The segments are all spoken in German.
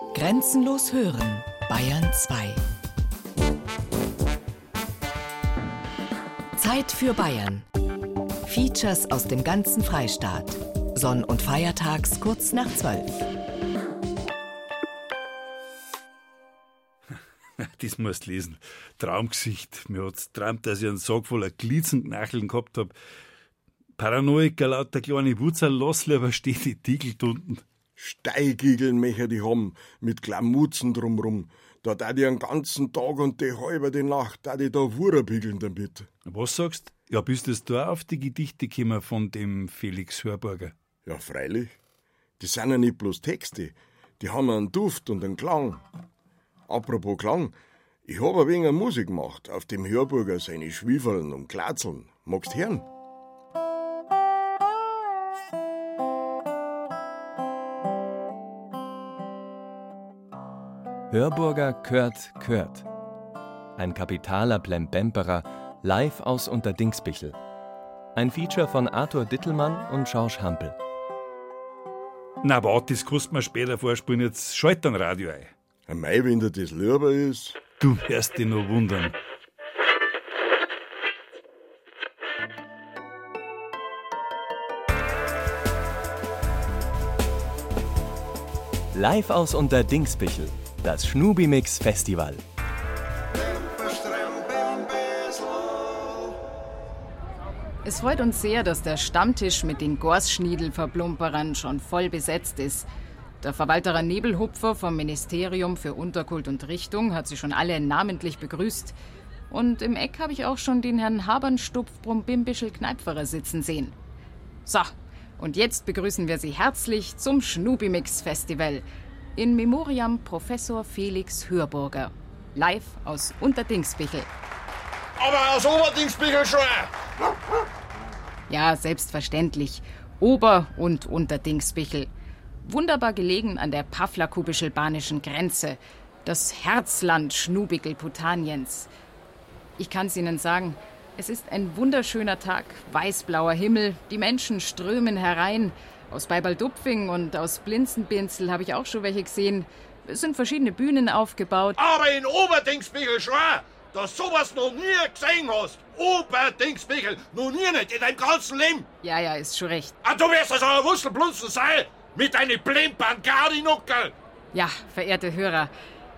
Grenzenlos hören, Bayern 2. Zeit für Bayern. Features aus dem ganzen Freistaat. Sonn- und Feiertags kurz nach 12. Das musst du lesen. Traumgesicht. Mir hat's träumt, dass ich einen Sack voller Glitzenknacheln gehabt hab. Paranoiker, lauter kleine Wutzer, lass lieber stehen die Tiegel unten. Steigigeln möchte die haben, mit Glamuzen drumrum. Da da die einen ganzen Tag und die halbe die Nacht, da die da Wurerbigeln damit. Was sagst? Ja, bist du da auf die Gedichte gekommen von dem Felix Hörburger? Ja, freilich. Die sind ja nicht bloß Texte, die haben einen Duft und einen Klang. Apropos Klang, ich hab ein wenig Musik gemacht, auf dem Hörburger seine Schwiefeln und Klatzeln. Magst hören? Hörburger Kurt Kurt. Ein kapitaler Plembemperer live aus Unterdingsbichel. Ein Feature von Arthur Dittelmann und Schorsch Hampel. Na, warte, das kannst mir später vorspielen. Jetzt schalt dein Radio ein. Ein Mai, wenn dir das lieber ist. Du wirst dich noch wundern. Live aus Unterdingsbichel. Das Schnubimix Festival. Es freut uns sehr, dass der Stammtisch mit den Gorsschniedel-Verplumperern schon voll besetzt ist. Der Verwalterer Nebelhupfer vom Ministerium für Unterkult und Richtung hat sie schon alle namentlich begrüßt. Und im Eck habe ich auch schon den Herrn Habernstupf Brumbimbischel Kneipferer sitzen sehen. So, und jetzt begrüßen wir Sie herzlich zum Schnubimix Festival. In Memoriam Professor Felix Hörburger. Live aus Unterdingsbichel. Aber aus Oberdingsbichel schon! Ja, selbstverständlich. Ober- und Unterdingsbichel. Wunderbar gelegen an der Pavlakubischel-Banischen Grenze. Das Herzland Schnubigel-Putaniens. Ich kann's Ihnen sagen, es ist ein wunderschöner Tag, weißblauer Himmel, die Menschen strömen herein. Aus Beibaldupfing und aus Blinzenbinzel habe ich auch schon welche gesehen. Es sind verschiedene Bühnen aufgebaut. Aber in Oberdingsbichel schon! Dass sowas noch nie gesehen hast! Oberdingsbichel! Noch nie nicht in deinem ganzen Leben! Ja, ja, ist schon recht. Ah, du wirst also ein Wusselblunzen sein! Mit deinen Plimpern Gaudi-Nuckel! Ja, verehrte Hörer,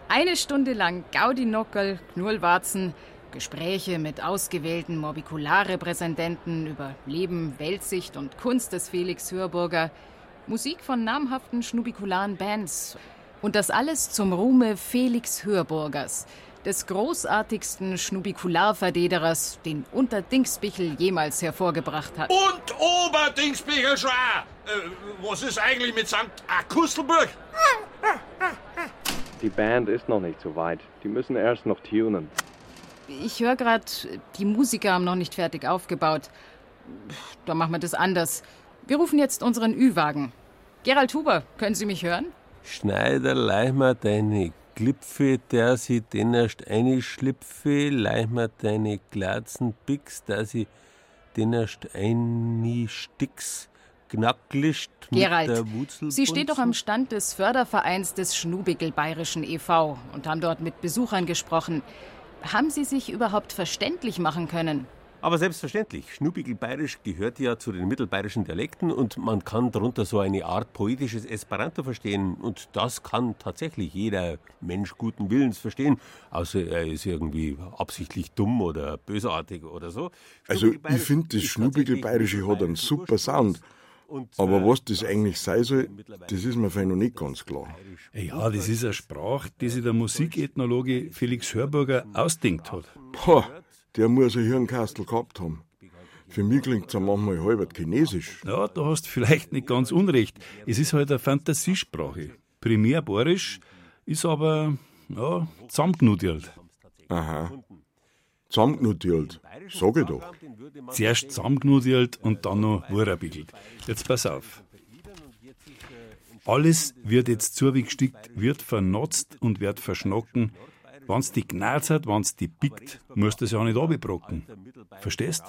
eine Stunde lang Gaudi-Nockel, Knullwarzen, Gespräche mit ausgewählten Morbikularrepräsententen über Leben, Weltsicht und Kunst des Felix Hörburger, Musik von namhaften schnubikularen Bands und das alles zum Ruhme Felix Hörburgers, des großartigsten Schnubikularverdederers, den Unterdingsbichel jemals hervorgebracht hat. Und Oberdingsbichel schon! Äh, was ist eigentlich mit St. Akustelburg? Die Band ist noch nicht so weit. Die müssen erst noch tunen. Ich höre gerade, die Musiker haben noch nicht fertig aufgebaut. Da machen wir das anders. Wir rufen jetzt unseren Ü-Wagen. Gerald Huber, können Sie mich hören? Schneider, leih mir deine Glipfe, der sie den erst eine Schlipfe, leih mir deine Glatzen Bix, der sie den erst eine Sticks, knacklischt mit Gerald. Sie steht doch am Stand des Fördervereins des Schnubigel Bayerischen e.V. und haben dort mit Besuchern gesprochen. Haben Sie sich überhaupt verständlich machen können? Aber selbstverständlich, Schnubigel bayerisch gehört ja zu den mittelbayerischen Dialekten und man kann darunter so eine Art poetisches Esperanto verstehen. Und das kann tatsächlich jeder Mensch guten Willens verstehen, außer er ist irgendwie absichtlich dumm oder bösartig oder so. Also, ich finde, das tatsächlich hat einen ein super Sound. Und Aber zwar was das eigentlich sein soll, das ist mir vielleicht noch nicht ganz klar. Ja, das ist eine Sprache, die sich der Musikethnologe Felix Hörburger ausdenkt hat. Boah, der muss ein Hirnkastel gehabt haben. Für mich klingt es manchmal halb chinesisch. Ja, da hast du vielleicht nicht ganz unrecht. Es ist halt eine Fantasiesprache. Primär bayerisch, ist aber, ja, zusammengenudelt. Aha. Zusammengenudelt. Sag ich doch. Zuerst zusammengenudelt und dann noch wurrabiegelt. Jetzt pass auf. Alles wird jetzt zugestickt, wird vernotzt und wird verschnocken. Wenn's die knarzt hat, wenn's die pickt, musst du es ja nicht abbrocken. Verstehst?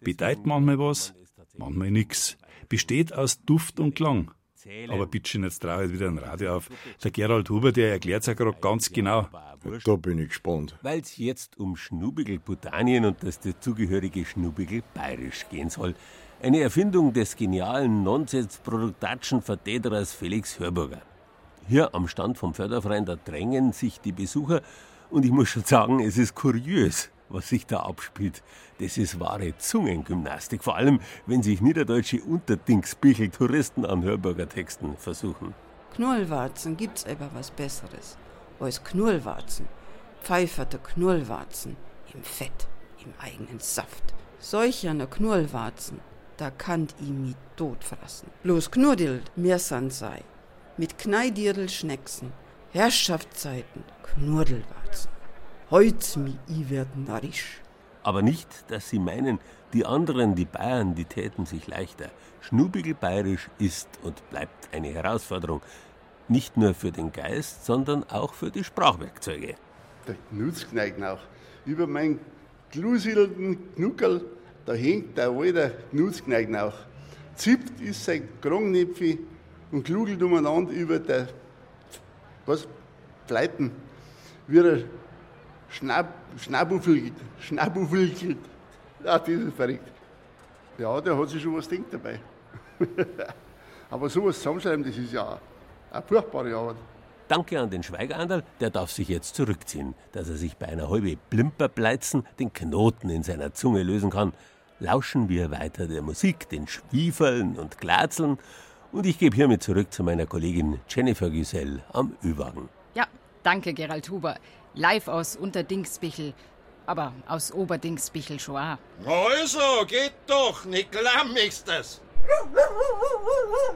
Bedeutet manchmal was, manchmal nix. Besteht aus Duft und Klang. Aber bitte jetzt traue ich wieder ein Radio auf. Der Gerald Huber, der erklärt es ja gerade ganz genau. Da bin ich gespannt. Weil es jetzt um Schnubigel Butanien und das dazugehörige Schnubigel Bayerisch gehen soll. Eine Erfindung des genialen Nonsens-Produktatschen-Vertreterers Felix Hörburger. Hier am Stand vom Förderverein, da drängen sich die Besucher und ich muss schon sagen, es ist kurios, was sich da abspielt. Das ist wahre Zungengymnastik, vor allem wenn sich niederdeutsche Unterdingsbüchel-Touristen an Hörburger Texten versuchen. Knollwarzen gibt's aber was Besseres als Knullwarzen. Pfeiferte Knullwarzen im Fett, im eigenen Saft. Solch eine Knullwarzen, da kannt i mi tot fressen. Bloß knuddelt mir san sei. Mit Kneidirl Schnecksen, Herrschaftszeiten, Knurdelwarzen. Heut's mi i werd narrisch. Aber nicht, dass Sie meinen, die anderen, die Bayern, die täten sich leichter. Schnubigel bayerisch ist und bleibt eine Herausforderung. Nicht nur für den Geist, sondern auch für die Sprachwerkzeuge. Der Knutzkneig auch. Über meinen glusilden Knuckel, da hängt der alte Knutzkneig auch. Zippt ist sein Krongnäpfi und klugelt umeinander über der, was, Fleiten. Wie er Schnapp, Schnabuffel, Schnabuffel. Ja, das ist verrückt. Ja, der hat sich schon was denkt dabei. Aber sowas zusammenschreiben, das ist ja furchtbare Arbeit. Danke an den Schweigerandal, der darf sich jetzt zurückziehen, dass er sich bei einer halben Plimperbleizen den Knoten in seiner Zunge lösen kann. Lauschen wir weiter der Musik, den Schwiefeln und Glatzeln und ich gebe hiermit zurück zu meiner Kollegin Jennifer Güsell am Ü-Wagen. Ja, danke Gerald Huber. Live aus Unterdingsbichel, aber aus Oberdingsbichel schon auch. Also, geht doch, nicht klamm ist das.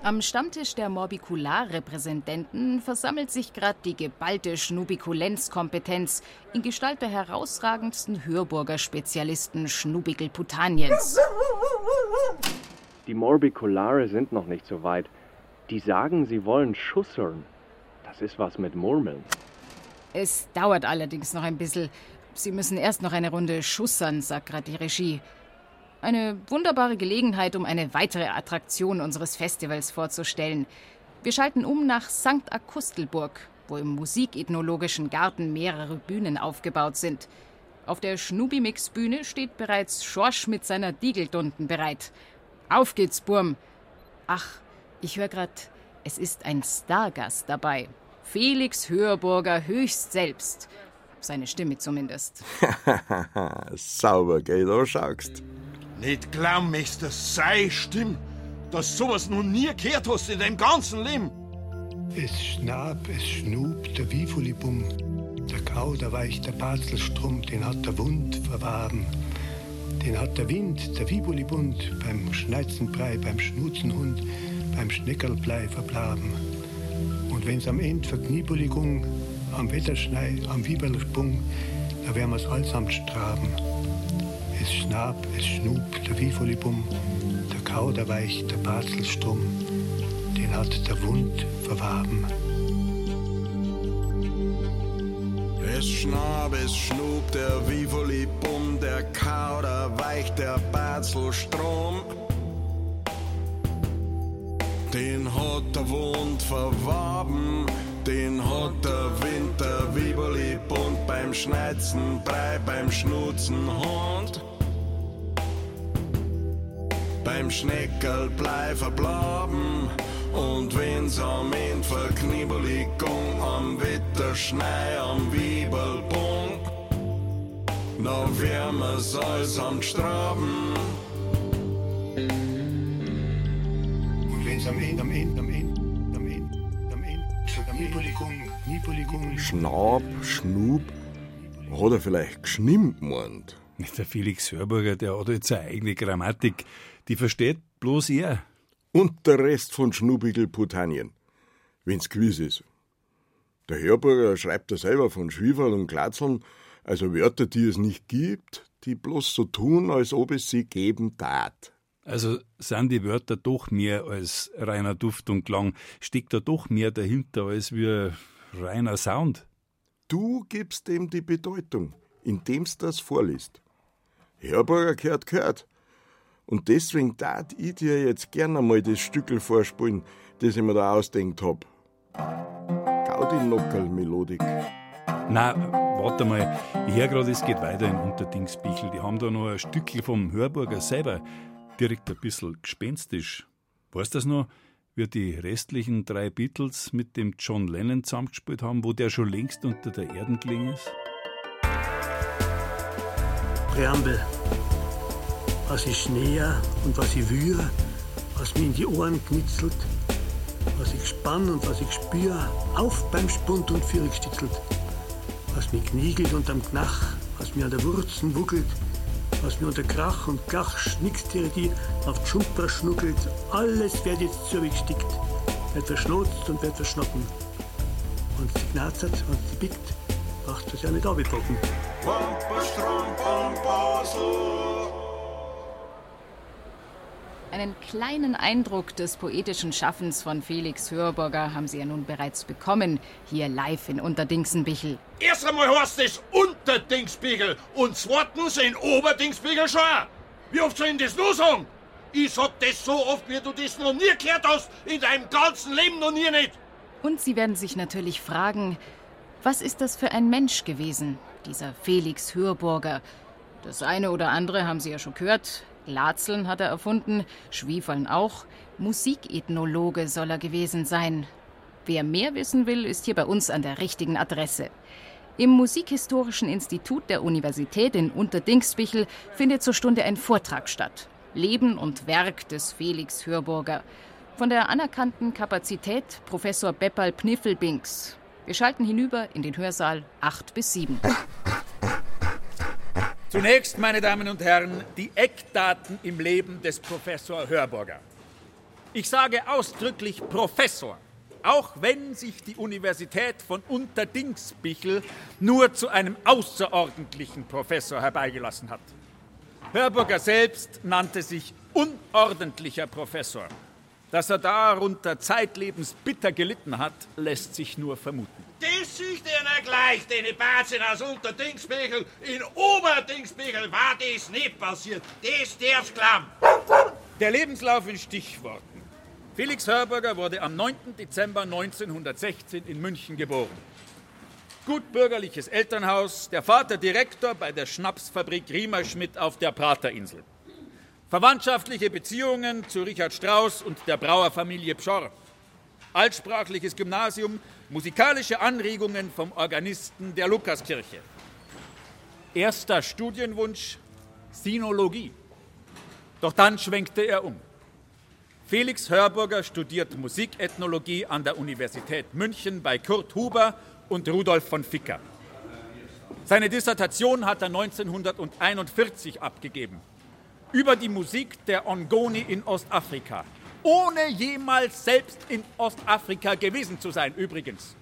Am Stammtisch der Morbikularrepräsententen versammelt sich gerade die geballte Schnubikulenzkompetenz in Gestalt der herausragendsten Hörburger Spezialisten Schnubigelputaniens. Die Morbikulare sind noch nicht so weit. Die sagen, sie wollen schussern. Das ist was mit Murmeln. Es dauert allerdings noch ein bisschen. Sie müssen erst noch eine Runde schussern, sagt gerade die Regie. Eine wunderbare Gelegenheit, um eine weitere Attraktion unseres Festivals vorzustellen. Wir schalten um nach St. Akustelburg, wo im musikethnologischen Garten mehrere Bühnen aufgebaut sind. Auf der Schnubimix-Bühne steht bereits Schorsch mit seiner Diegeldunden bereit. Auf geht's, Burm! Ach, ich höre grad, es ist ein Stargast dabei. Felix Hörburger höchst selbst. Seine Stimme zumindest. Sauber, gell, da schaust. Nicht glauben möchtest, sei Stimme, dass sowas noch nie gehört hast in deinem ganzen Leben. Es schnapp, es schnub, der Wifulibum. Der Kau, der Barzelstrum, den hat der Wund verwaben. Den hat der Wind, der Wibulibund, beim Schneizenbrei, beim Schnuzenhund, beim Schneckerlblei verblaben. Und wenn's am End Verkniebuligung, am Wetterschnei, am Wieberlsprung, da wär wir's allsamt straben. Es schnapp, es schnub, der Wiefolibum, der Kau, der Barzelstumm, den hat der Wund verwaben. Es schnapp, es schnub, der Wiefolibum, der Kau, der Barzelstrom, den hat der Wund verwaben. Den hat der Winter Wieberli bunt beim Schneizen, Brei, beim Schnutzen Hund. Beim Schneckerl blei verblaben und wenn's am End verknibbelig gung, am Wetterschnei, am Wiebelbunk, na wärmer's als am Straben. Und wenn's am Ende, am Ende, am Ende, am Ende, am Ende, Kniebuligung, Kniebuligung. Schnaub, Schnub, hat er vielleicht geschnimmt gemeint? Der Felix Hörburger, der hat jetzt eine eigene Grammatik, die versteht bloß er. Und der Rest von Schnubigel Putanien, wenn's gewiss ist. Der Hörburger schreibt er selber von Schwieferl und Glatzeln, also Wörter, die es nicht gibt, die bloß so tun, als ob es sie geben tat. Also sind die Wörter doch mehr als reiner Duft und Klang, steckt da doch mehr dahinter als wie reiner Sound. Du gibst dem die Bedeutung, indem's das vorliest. Hörburger gehört gehört. Und deswegen tat ich dir jetzt gern einmal das Stückel vorspielen, das ich mir da ausdenkt hab. Gaudi Nockerl Melodik. Na, warte mal. Ich höre gerade, es geht weiter in Unterdingsbichel. Die haben da noch ein Stückchen vom Hörburger selber. Direkt ein bisschen gespenstisch. Weißt du das noch? Wie die restlichen drei Beatles mit dem John Lennon zusammengespielt haben, wo der schon längst unter der Erde gelegen ist? Präambel. Was ich näher und was ich wühe, was mir in die Ohren knitzelt, was ich spann und was ich spür, auf beim Spund und Vierig stitzelt, was mir kniegelt unterm Knach, was mir an der Wurzen wuckelt, was mir unter Krach und Gach schnickst die auf Schumper schnuckelt, alles wird jetzt zurückstickt, wird verschnotzt und wird verschnocken. Und sie knarzert und sie pickt, brauchst du es ja nicht abpacken. Einen kleinen Eindruck des poetischen Schaffens von Felix Hörburger haben Sie ja nun bereits bekommen, hier live in Unterdingsenbichel. Erst einmal heißt es Unterdingsbichel und zweitens in Oberdingsbichel schon. Wie oft soll ich das nur sagen? Ich sag das so oft, wie du das noch nie gehört hast, in deinem ganzen Leben noch nie nicht. Und Sie werden sich natürlich fragen, was ist das für ein Mensch gewesen, dieser Felix Hörburger? Das eine oder andere haben Sie ja schon gehört. Glatzeln hat er erfunden, Schwiefeln auch. Musikethnologe soll er gewesen sein. Wer mehr wissen will, ist hier bei uns an der richtigen Adresse. Im Musikhistorischen Institut der Universität in Unterdingsbichel findet zur Stunde ein Vortrag statt. Leben und Werk des Felix Hörburger. Von der anerkannten Kapazität Professor Beppal Pniffelbinks. Wir schalten hinüber in den Hörsaal 8 bis 7. Zunächst, meine Damen und Herren, die Eckdaten im Leben des Professor Hörburger. Ich sage ausdrücklich Professor, auch wenn sich die Universität von Unterdingsbichel nur zu einem außerordentlichen Professor herbeigelassen hat. Hörburger selbst nannte sich unordentlicher Professor. Dass er darunter zeitlebens bitter gelitten hat, lässt sich nur vermuten. Das sieht ihr nicht gleich, den Batzen aus Unterdingsbichel. In Oberdingsbichel war das nicht passiert. Das darf's glauben. Der Lebenslauf in Stichworten. Felix Hörburger wurde am 9. Dezember 1916 in München geboren. Gutbürgerliches Elternhaus, der Vater Direktor bei der Schnapsfabrik Riemerschmidt auf der Praterinsel. Verwandtschaftliche Beziehungen zu Richard Strauss und der Brauerfamilie Pschorr. Altsprachliches Gymnasium, musikalische Anregungen vom Organisten der Lukaskirche. Erster Studienwunsch Sinologie. Doch dann schwenkte er um. Felix Hörburger studiert Musikethnologie an der Universität München bei Kurt Huber und Rudolf von Ficker. Seine Dissertation hat er 1941 abgegeben über die Musik der Ongoni in Ostafrika, ohne jemals selbst in Ostafrika gewesen zu sein übrigens.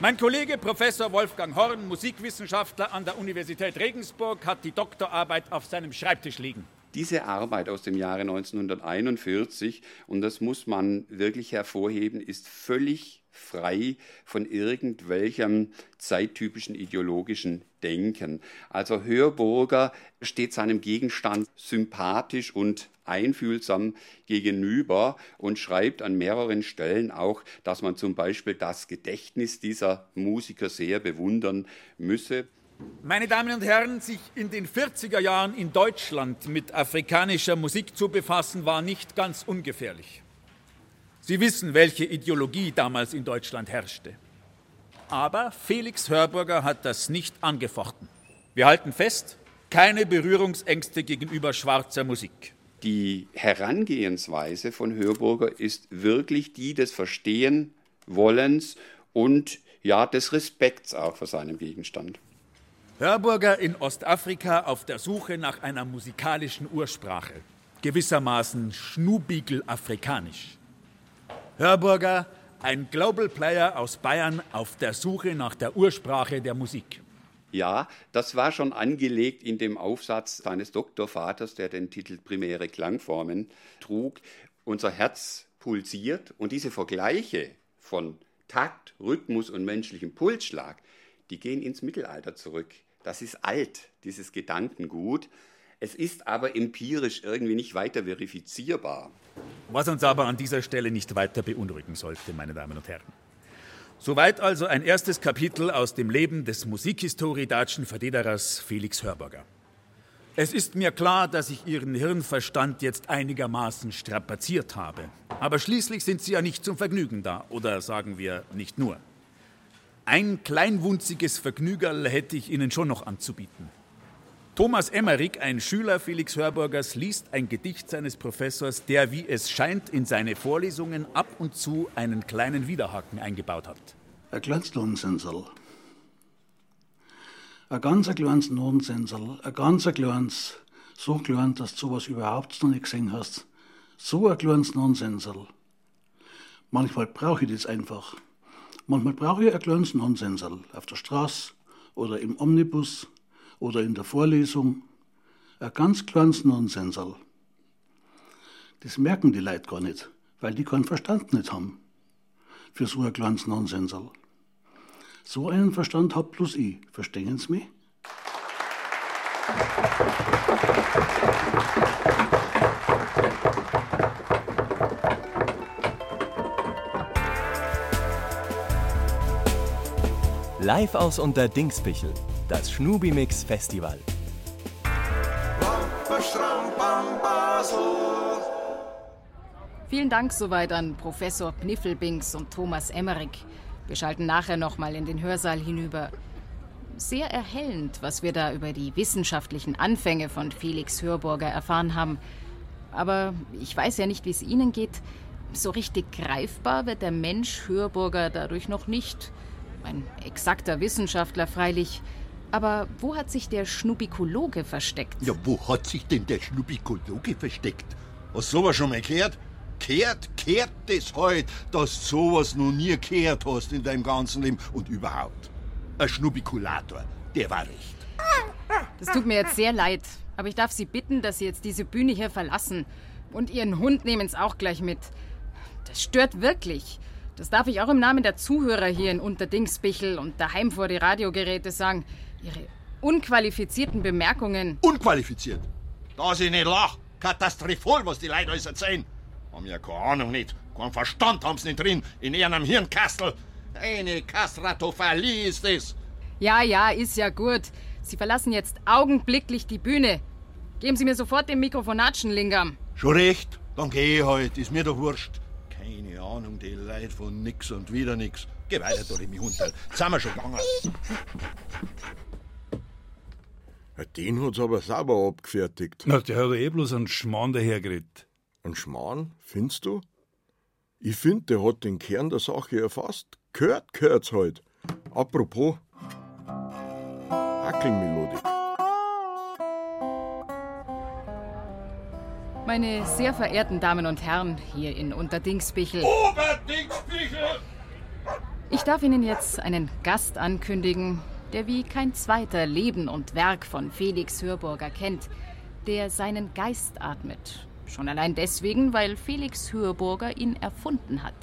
Mein Kollege Professor Wolfgang Horn, Musikwissenschaftler an der Universität Regensburg, hat die Doktorarbeit auf seinem Schreibtisch liegen. Diese Arbeit aus dem Jahre 1941, und das muss man wirklich hervorheben, ist völlig frei von irgendwelchem zeittypischen ideologischen Denken. Also Hörburger steht seinem Gegenstand sympathisch und einfühlsam gegenüber und schreibt an mehreren Stellen auch, dass man zum Beispiel das Gedächtnis dieser Musiker sehr bewundern müsse. Meine Damen und Herren, sich in den 40er Jahren in Deutschland mit afrikanischer Musik zu befassen, war nicht ganz ungefährlich. Sie wissen, welche Ideologie damals in Deutschland herrschte. Aber Felix Hörburger hat das nicht angefochten. Wir halten fest, keine Berührungsängste gegenüber schwarzer Musik. Die Herangehensweise von Hörburger ist wirklich die des Verstehen Wollens und ja des Respekts auch vor seinem Gegenstand. Hörburger in Ostafrika auf der Suche nach einer musikalischen Ursprache, gewissermaßen Schnubigel-afrikanisch. Hörburger, ein Global Player aus Bayern auf der Suche nach der Ursprache der Musik. Ja, das war schon angelegt in dem Aufsatz seines Doktorvaters, der den Titel Primäre Klangformen trug. Unser Herz pulsiert und diese Vergleiche von Takt, Rhythmus und menschlichem Pulsschlag, die gehen ins Mittelalter zurück. Das ist alt, dieses Gedankengut. Es ist aber empirisch irgendwie nicht weiter verifizierbar. Was uns aber an dieser Stelle nicht weiter beunruhigen sollte, meine Damen und Herren. Soweit also ein erstes Kapitel aus dem Leben des Musikhistoriedatschen Verdederers Felix Hörburger. Es ist mir klar, dass ich Ihren Hirnverstand jetzt einigermaßen strapaziert habe. Aber schließlich sind Sie ja nicht zum Vergnügen da. Oder sagen wir nicht nur. Ein kleinwunziges Vergnügerl hätte ich Ihnen schon noch anzubieten. Thomas Emmerich, ein Schüler Felix Hörburgers, liest ein Gedicht seines Professors, der, wie es scheint, in seine Vorlesungen ab und zu einen kleinen Widerhaken eingebaut hat. Ein kleines Nonsensel. Ein ganz kleines Nonsensel. Ein ganz kleines, so klein, dass du sowas überhaupt noch nicht gesehen hast. So ein kleines Nonsensel. Manchmal brauche ich das einfach. Manchmal brauche ich ein kleines Nonsensel auf der Straße oder im Omnibus oder in der Vorlesung. Ein ganz kleines Nonsensel. Das merken die Leute gar nicht, weil die keinen Verstand nicht haben. Für so ein kleines Nonsensel. So einen Verstand hab bloß ich. Verstehen Sie mich? Live aus Unterdingsbichel, das Schnubimix Festival. Vielen Dank soweit an Professor Pniffelbinks und Thomas Emmerich. Wir schalten nachher nochmal in den Hörsaal hinüber. Sehr erhellend, was wir da über die wissenschaftlichen Anfänge von Felix Hörburger erfahren haben. Aber ich weiß ja nicht, wie es Ihnen geht. So richtig greifbar wird der Mensch Hörburger dadurch noch nicht. Ein exakter Wissenschaftler freilich. Aber wo hat sich der Schnubikologe versteckt? Ja, wo hat sich denn der Schnubikologe versteckt? Hast du sowas schon mal gehört? Kehrt, kehrt das halt, dass du sowas noch nie gehört hast in deinem ganzen Leben und überhaupt. Ein Schnubikulator, der war recht. Das tut mir jetzt sehr leid, aber ich darf Sie bitten, dass Sie jetzt diese Bühne hier verlassen. Und Ihren Hund nehmen es auch gleich mit. Das stört wirklich. Das darf ich auch im Namen der Zuhörer hier in Unterdingsbichel und daheim vor die Radiogeräte sagen. Ihre unqualifizierten Bemerkungen. Unqualifiziert? Da sie nicht lach. Katastrophal, was die Leute alles erzählen. Haben ja keine Ahnung nicht. Keinen Verstand haben sie nicht drin. In ihrem Hirnkastel. Eine Kastratophalie ist es. Ja, ja, ist ja gut. Sie verlassen jetzt augenblicklich die Bühne. Geben Sie mir sofort den Mikrofonatschen, Lingam. Schon recht. Dann geh ich halt. Ist mir doch wurscht. Keine Ahnung, die Leute von nix und wieder nix. Geh weiter, du Remi Hundel. Sind wir schon gegangen. Den hat's aber sauber abgefertigt. Na, der hat eh bloß einen Schmarrn dahergeredet. Ein Schmarrn, findest du? Ich find, der hat den Kern der Sache erfasst. Gehört, gehört's halt. Apropos, Hackelmelodik. Meine sehr verehrten Damen und Herren hier in Unterdingsbichel. Oberdingsbichel! Ich darf Ihnen jetzt einen Gast ankündigen, der wie kein zweiter Leben und Werk von Felix Hörburger kennt, der seinen Geist atmet. Schon allein deswegen, weil Felix Hörburger ihn erfunden hat.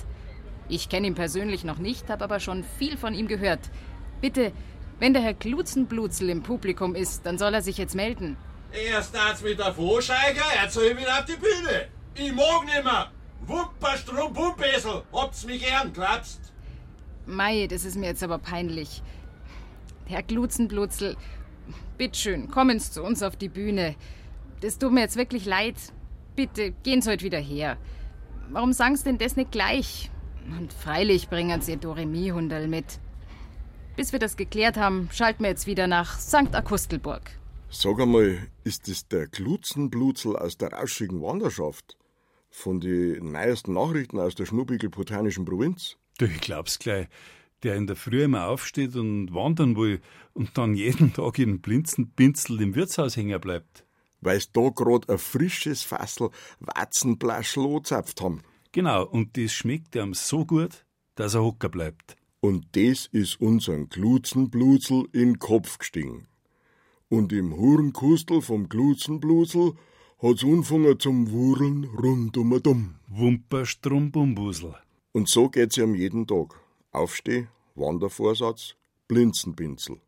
Ich kenne ihn persönlich noch nicht, habe aber schon viel von ihm gehört. Bitte, wenn der Herr Glutzenblutzel im Publikum ist, dann soll er sich jetzt melden. Erst als mit der Vorscheiger, er soll wieder auf die Bühne. Ich mag nimmer. Wumperstrum, Wumpesel, habt's mich gern, glaubst? Mei, das ist mir jetzt aber peinlich. Herr Glutzenblutzel, bitteschön, kommen Sie zu uns auf die Bühne. Das tut mir jetzt wirklich leid. Bitte, gehen Sie heute wieder her. Warum sagen Sie denn das nicht gleich? Und freilich bringen Sie Doremi-Hundel mit. Bis wir das geklärt haben, schalten wir jetzt wieder nach St. Akustelburg. Sag einmal, ist das der Glutzenblutzel aus der rauschigen Wanderschaft? Von den neuesten Nachrichten aus der Schnubbigel-Botanischen Provinz? Du, ich glaub's gleich. Der in der Früh immer aufsteht und wandern will und dann jeden Tag in Blinzenpinzel im Wirtshaus hängen bleibt. Weil's da grad ein frisches Fassel Watzenblaschel angezapft haben. Genau, und das schmeckt ihm so gut, dass er hocker bleibt. Und das ist unseren Glutzenblutzel in den Kopf gestiegen. Und im Hurenkustel vom Glutzenblutzel hat's angefangen zum Wurren rund um und um. Wumperstrumbumbusel. Und so geht's ihm jeden Tag. Aufsteh, Wandervorsatz, Blinzenpinzel.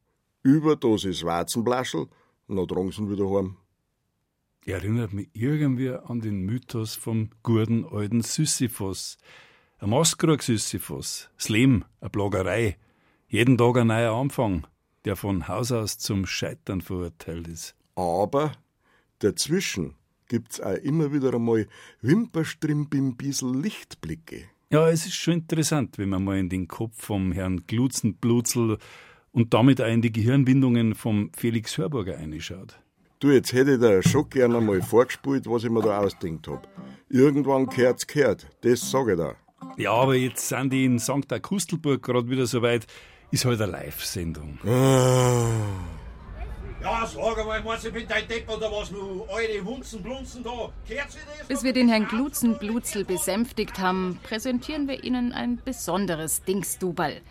Überdosis Weizenblaschel, dann tragen sie ihn wieder heim. Erinnert mich irgendwie an den Mythos vom guten alten Sisyphos. Ein Maskrug Sisyphos, das Leben, eine Plagerei, jeden Tag ein neuer Anfang, der von Haus aus zum Scheitern verurteilt ist. Aber dazwischen gibt's auch immer wieder einmal Wimperstrimp im Biesel Lichtblicke. Ja, es ist schon interessant, wenn man mal in den Kopf vom Herrn Glutzenblutzel und damit auch in die Gehirnwindungen vom Felix Hörburger einschaut. Du, jetzt hätte ich dir schon gerne einmal vorgespielt, was ich mir da ausdenkt hab. Irgendwann kehrt's kehrt, das sage ich da. Ja, aber jetzt sind die in St. Augustelburg gerade wieder soweit, ist halt eine Live-Sendung. Ja, sag einmal, meinst du, ich bin dein Depp oder was? Nu, eure Hunzen, Blunzen da. Kehrt sie das? Bis wir den Herrn Glutzenblutzel besänftigt haben, präsentieren wir Ihnen ein besonderes Dingsdubal.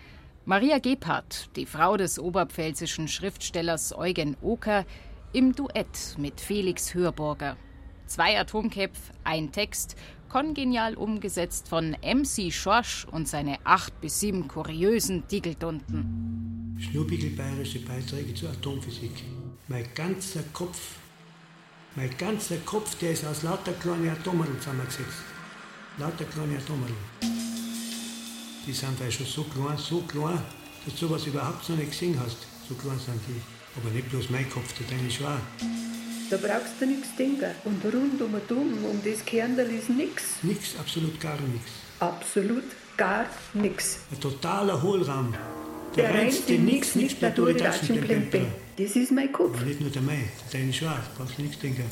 Maria Gebhardt, die Frau des oberpfälzischen Schriftstellers Eugen Oker, im Duett mit Felix Hörburger. Zwei Atomköpf, ein Text, kongenial umgesetzt von MC Schorsch und seine acht bis sieben kuriösen Dickeldunten. Schnurrbigel bayerische Beiträge zur Atomphysik. Mein ganzer Kopf, mein ganzer Kopf, der ist aus lauter kleinen Atomen zusammengesetzt. Lauter kleine Atomen. Die sind ja schon so klein, so klein, dass du sowas überhaupt noch nicht gesehen hast. So klein sind die. Aber nicht bloß mein Kopf, der deine auch. Da brauchst du nichts denken. Und rund um und um, um das Kernel ist nix. Nix, absolut gar nichts. Absolut gar nix. Ein totaler Hohlraum. Der reinste nix, nix, Platuridatschen Plempe. Das ist mein Kopf. Aber nicht nur der mein, der auch. Da brauchst du nichts denken.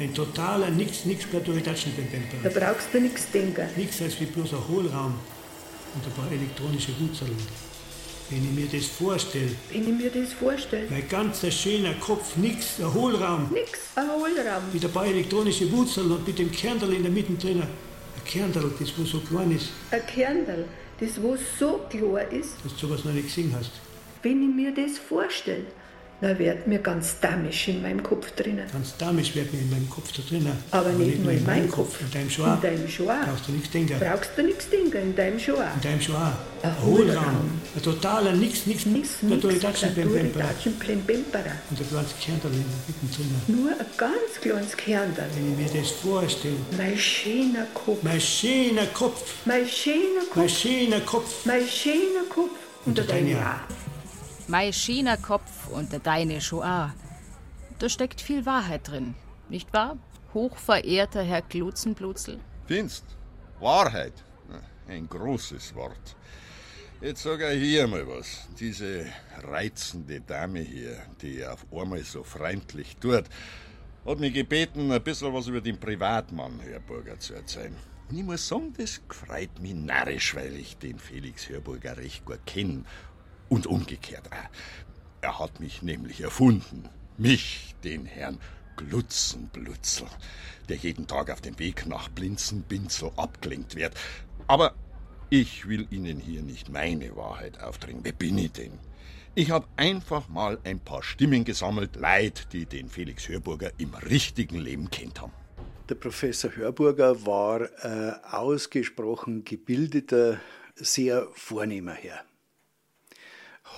Ein totaler nix, nix, Platuridatschen Da Plempe. brauchst du nichts denken. Nichts als wie bloß ein Hohlraum und ein paar elektronische Wurzeln. Wenn ich mir das vorstelle, Wenn ich mir das vorstelle. mein ganzer schöner Kopf, nix, ein Hohlraum, Nix, ein Hohlraum. mit ein paar elektronische Wurzeln und mit dem Kernel in der Mitte drin. Ein Kernel, das wo so klein ist, Ein Kernel, das wo so klar ist. dass du sowas noch nicht gesehen hast. Wenn ich mir das vorstelle, dann wird mir ganz damisch in meinem Kopf drinnen. Ganz damisch wird mir in meinem Kopf da drinnen. Aber nicht nur in meinem Kopf. In deinem schon In deinem schon auch. Brauchst du nichts denken. Brauchst du nichts denken, in deinem schon auch. In deinem schon auch. Ein Ein Hohlraum. Ein totaler nix, nix, nix. Platuridatschen Plembempera. Und ein kleines Kernel in der Mitte drinnen. Nur ein ganz kleines Kernel. Wenn ich mir das vorstelle. Mein schöner Kopf. Mein schöner Kopf. Mein schöner Kopf. Mein schöner Kopf. Mein schöner Kopf. Und der deine auch. Mein schöner Kopf und der deine Shoah. Da steckt viel Wahrheit drin, nicht wahr? Hochverehrter Herr Glutzenblutzel. Findest? Wahrheit. Ein großes Wort. Jetzt sag ich hier mal was. Diese reizende Dame hier, die auf einmal so freundlich tut, hat mich gebeten, ein bisschen was über den Privatmann Hörburger zu erzählen. Und ich muss sagen, das gefreut mich narrisch, weil ich den Felix Hörburger recht gut kenne. Und umgekehrt auch. Er hat mich nämlich erfunden. Mich, den Herrn Glutzenblutzel, der jeden Tag auf dem Weg nach Blinzenbinzel abgelenkt wird. Aber ich will Ihnen hier nicht meine Wahrheit aufdringen. Wer bin ich denn? Ich habe einfach mal ein paar Stimmen gesammelt, Leid, die den Felix Hörburger im richtigen Leben kennt haben. Der Professor Hörburger war äh, ausgesprochen gebildeter, sehr vornehmer Herr.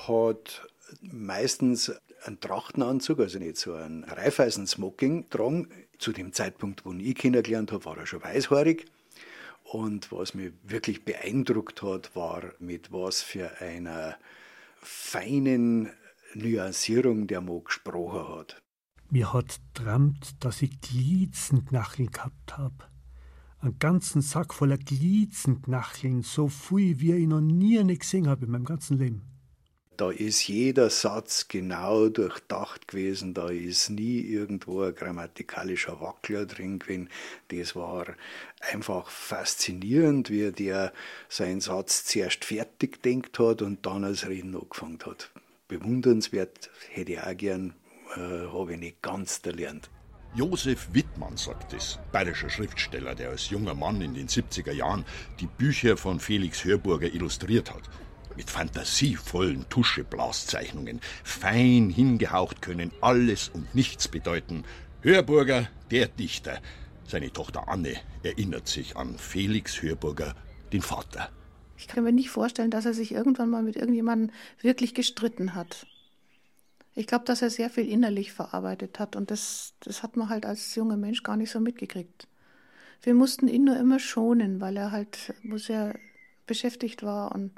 Hat meistens einen Trachtenanzug, also nicht so einen Reifeisen-Smoking getragen. Zu dem Zeitpunkt, wo ich kennengelernt habe, war er schon weißhaarig. Und was mich wirklich beeindruckt hat, war, mit was für einer feinen Nuancierung der Mo gesprochen hat. Mir hat trampt, dass ich Gliezenknacheln gehabt hab. Einen ganzen Sack voller Gliezenknacheln, so viel, wie ich noch nie gesehen habe in meinem ganzen Leben. Da ist jeder Satz genau durchdacht gewesen, da ist nie irgendwo ein grammatikalischer Wackler drin gewesen. Das war einfach faszinierend, wie der seinen Satz zuerst fertig denkt hat und dann als Reden angefangen hat. Bewundernswert, hätte ich auch gern, äh, habe ich nicht ganz gelernt. Josef Wittmann sagt es, bayerischer Schriftsteller, der als junger Mann in den 70er Jahren die Bücher von Felix Hörburger illustriert hat. Mit fantasievollen Tuscheblaszeichnungen, fein hingehaucht können alles und nichts bedeuten. Hörburger, der Dichter. Seine Tochter Anne erinnert sich an Felix Hörburger, den Vater. Ich kann mir nicht vorstellen, dass er sich irgendwann mal mit irgendjemandem wirklich gestritten hat. Ich glaube, dass er sehr viel innerlich verarbeitet hat und das, das hat man halt als junger Mensch gar nicht so mitgekriegt. Wir mussten ihn nur immer schonen, weil er halt sehr beschäftigt war und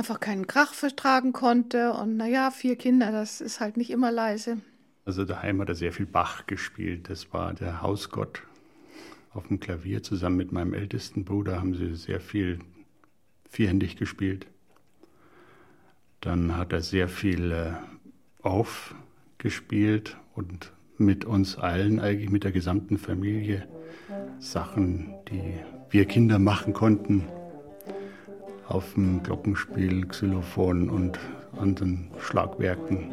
einfach keinen Krach vertragen konnte. Und naja, vier Kinder, das ist halt nicht immer leise. Also daheim hat er sehr viel Bach gespielt. Das war der Hausgott auf dem Klavier. Zusammen mit meinem ältesten Bruder haben sie sehr viel vierhändig gespielt. Dann hat er sehr viel äh, aufgespielt und mit uns allen, eigentlich mit der gesamten Familie, Sachen, die wir Kinder machen konnten, auf dem Glockenspiel, Xylophon und anderen Schlagwerken.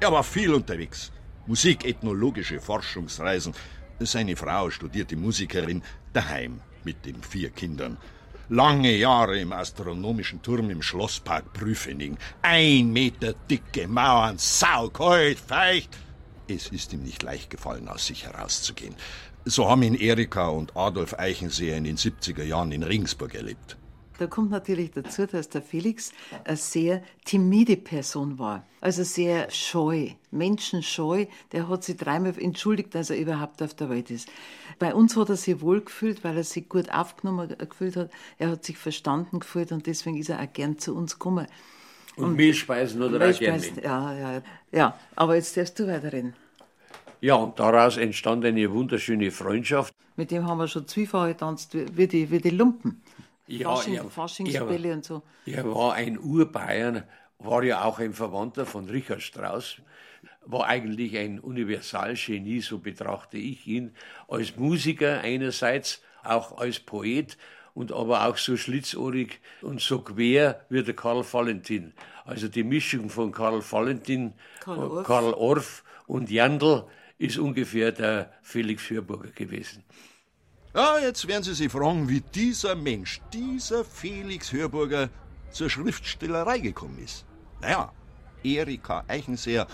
Er war viel unterwegs. Musikethnologische Forschungsreisen. Seine Frau studierte Musikerin daheim mit den vier Kindern. Lange Jahre im astronomischen Turm im Schlosspark Prüfening. Ein Meter dicke Mauern, saukalt, feucht. Es ist ihm nicht leicht gefallen, aus sich herauszugehen. So haben ihn Erika und Adolf Eichenseher in den 70er Jahren in Regensburg erlebt. Da kommt natürlich dazu, dass der Felix eine sehr timide Person war. Also sehr scheu, menschenscheu. Der hat sich dreimal entschuldigt, dass er überhaupt auf der Welt ist. Bei uns hat er sich wohl gefühlt, weil er sich gut aufgenommen gefühlt hat. Er hat sich verstanden gefühlt und deswegen ist er auch gern zu uns gekommen. Und, und Mehlspeisen oder Mehlspeisen, ja, ja, ja. Aber jetzt darfst du weiterreden. Ja, und daraus entstand eine wunderschöne Freundschaft. Mit dem haben wir schon zweifache getanzt, wie die, wie die Lumpen. Ja, Fasching, er, Faschingsbälle er, und so. Er war ein Urbayern, war ja auch ein Verwandter von Richard Strauss, war eigentlich ein Universalgenie, so betrachte ich ihn, als Musiker einerseits, auch als Poet und aber auch so schlitzohrig und so quer wie der Karl Valentin. Also die Mischung von Karl Valentin, Karl Orff, Karl Orff und Jandl ist ungefähr der Felix Hörburger gewesen. Ja, jetzt werden Sie sich fragen, wie dieser Mensch, dieser Felix Hörburger, zur Schriftstellerei gekommen ist. Naja, Erika Eichenseher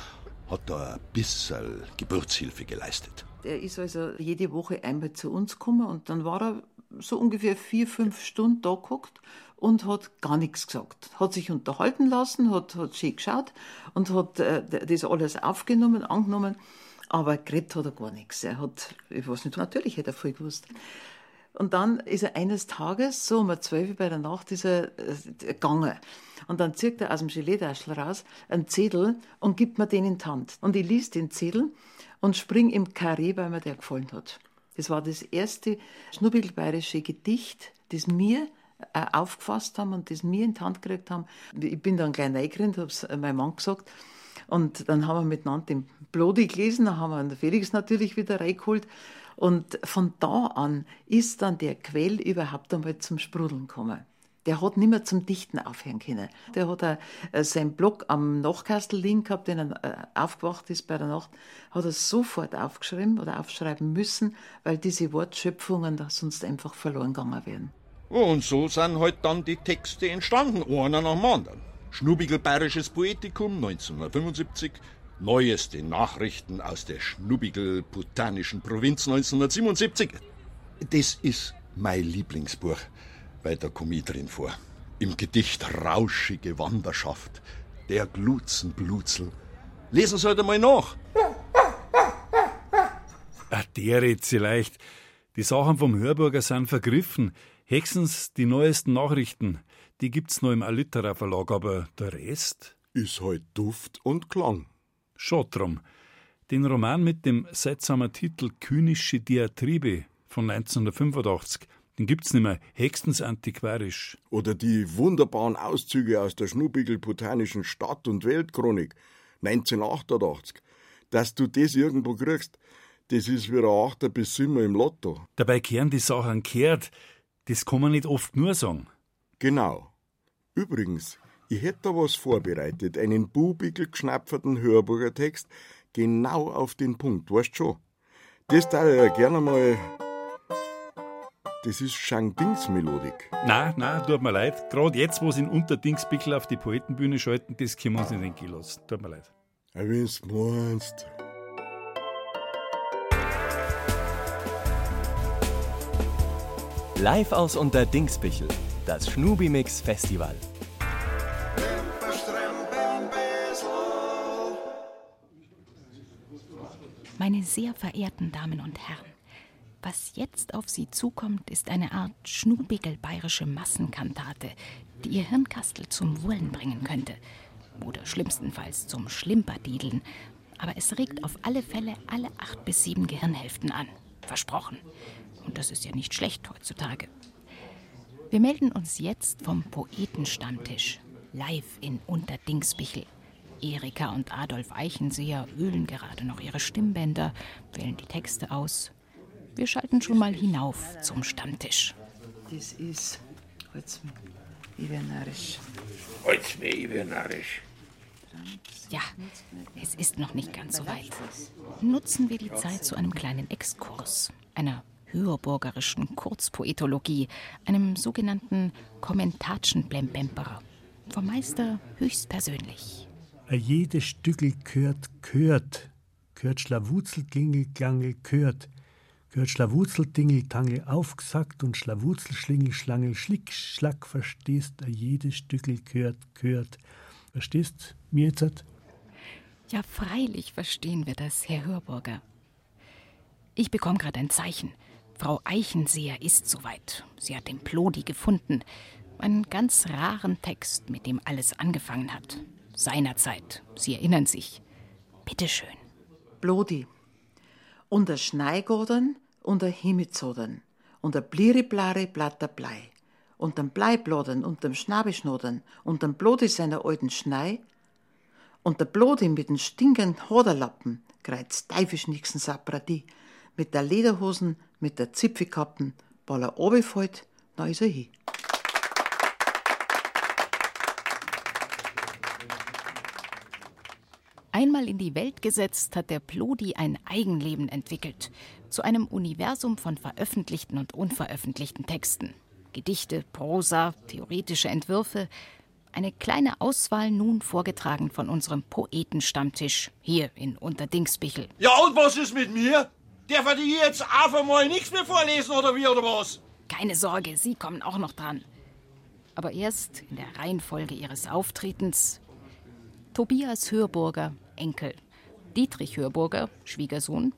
hat da ein bisschen Geburtshilfe geleistet. Er ist also jede Woche einmal zu uns gekommen und dann war er so ungefähr vier, fünf Stunden da geguckt und hat gar nichts gesagt. Hat sich unterhalten lassen, hat, hat schön geschaut und hat äh, das alles aufgenommen, angenommen. Aber geredet hat er gar nichts. Er hat, ich weiß nicht, natürlich hätte er viel gewusst. Und dann ist er eines Tages, so um zwölf Uhr bei der Nacht, ist er äh, gegangen. Und dann zieht er aus dem Gelee-Taschel raus einen Zettel und gibt mir den in die Hand. Und ich liest den Zettel und spring im Karree, weil mir der gefallen hat. Das war das erste schnubbelbayerische Gedicht, das mir äh, aufgefasst haben und das mir in die Hand gekriegt haben. Ich bin dann gleich reingerannt, habe es meinem Mann gesagt. Und dann haben wir miteinander den Blodi gelesen, dann haben wir den Felix natürlich wieder reingeholt. Und von da an ist dann der Quell überhaupt einmal zum Sprudeln gekommen. Der hat nicht mehr zum Dichten aufhören können. Der hat auch, äh, seinen Block am Nachkastel liegen gehabt, den er äh, aufgewacht ist bei der Nacht, hat er sofort aufgeschrieben oder aufschreiben müssen, weil diese Wortschöpfungen sonst einfach verloren gegangen wären. Und so sind halt dann die Texte entstanden, einer nach dem anderen. Schnubbigel Bayerisches Poetikum 1975, neueste Nachrichten aus der Schnubbigel Botanischen Provinz 1977. Das ist mein Lieblingsbuch, weil da komme ich drin vor. Im Gedicht Rauschige Wanderschaft, der Glutzenblutzel. Lesen Sie halt einmal nach. Ach, der redet sie leicht. Die Sachen vom Hörburger sind vergriffen. Hexens die neuesten Nachrichten die gibt's nur im Alitera Verlag, aber der Rest? Ist halt Duft und Klang. Schon drum. Den Roman mit dem seltsamen Titel Kynische Diatribe von 1985, den gibt's nicht mehr, höchstens antiquarisch. Oder die wunderbaren Auszüge aus der Schnubbigel Botanischen Stadt- und Weltchronik 1988. Dass du das irgendwo kriegst, das ist wie ein Achter bis Simmer im Lotto. Dabei kehren die Sachen kehrt. Das kann man nicht oft nur sagen. Genau. Übrigens, ich hätte da was vorbereitet, einen bubigel geschnapferten Hörburger Text, genau auf den Punkt, weißt schon. Das da ich ja gerne mal. Das ist Shang-Dings-Melodik. Na, na, tut mir leid. Gerade jetzt, wo sie in Unterdingspickel auf die Poetenbühne schalten, das können wir uns nicht entgehen lassen. Tut mir leid. Wenn's meinst. Live aus Unterdingsbichel, das Schnubimix Festival. Meine sehr verehrten Damen und Herren, was jetzt auf Sie zukommt, ist eine Art schnubigel-bayerische Massenkantate, die Ihr Hirnkastel zum Wurlen bringen könnte. Oder schlimmstenfalls zum Schlimperdideln. Aber es regt auf alle Fälle alle acht bis sieben Gehirnhälften an. Versprochen. Und das ist ja nicht schlecht heutzutage. Wir melden uns jetzt vom Poetenstammtisch. Live in Unterdingsbichel. Erika und Adolf Eichenseher ölen gerade noch ihre Stimmbänder, wählen die Texte aus. Wir schalten schon mal hinauf zum Stammtisch. Das ist. Wär narrisch. Ja, es ist noch nicht ganz so weit. Nutzen wir die Zeit zu einem kleinen Exkurs, einer hörburgerischen Kurzpoetologie, einem sogenannten Kommentatschen-Blembemperer. Vom Meister höchstpersönlich. A jedes Stückel gehört, gehört, gehört Schlawuzelklingel, Klangel, gehört, gehört Schlawuzeldingel, Tangel aufgesackt und Schlawuzelschlingel, Schlangel, Schlick, Schlack, verstehst, a jedes Stückel gehört, gehört. Verstehst mir jetzt? Ja, freilich verstehen wir das, Herr Hörburger. Ich bekomme gerade ein Zeichen. Frau Eichenseher ist soweit. Sie hat den Plodi gefunden. Einen ganz raren Text, mit dem alles angefangen hat. Seinerzeit. Sie erinnern sich. Bitteschön. Blodi. Unter Schneigordern, unter Himmelzodern, unter Bliriblari Blatter Blei, unterm Bleibladern, unterm Schnabischnodern, unterm Blodi seiner alten Schnei, und der Blodi mit den stinkenden Hoderlappen kreizt teifisch nixen Sapradi, mit der Lederhosen, mit der Zipfelkappen, weil er runterfällt, na is er hi. Einmal in die Welt gesetzt, hat der Plodi ein Eigenleben entwickelt. Zu einem Universum von veröffentlichten und unveröffentlichten Texten. Gedichte, Prosa, theoretische Entwürfe. Eine kleine Auswahl nun vorgetragen von unserem Poetenstammtisch hier in Unterdingsbichel. Ja, und was ist mit mir? Darf die jetzt einfach mal nichts mehr vorlesen oder wie oder was? Keine Sorge, Sie kommen auch noch dran. Aber erst in der Reihenfolge Ihres Auftretens Tobias Hörburger, Enkel, Dietrich Hörburger, Schwiegersohn,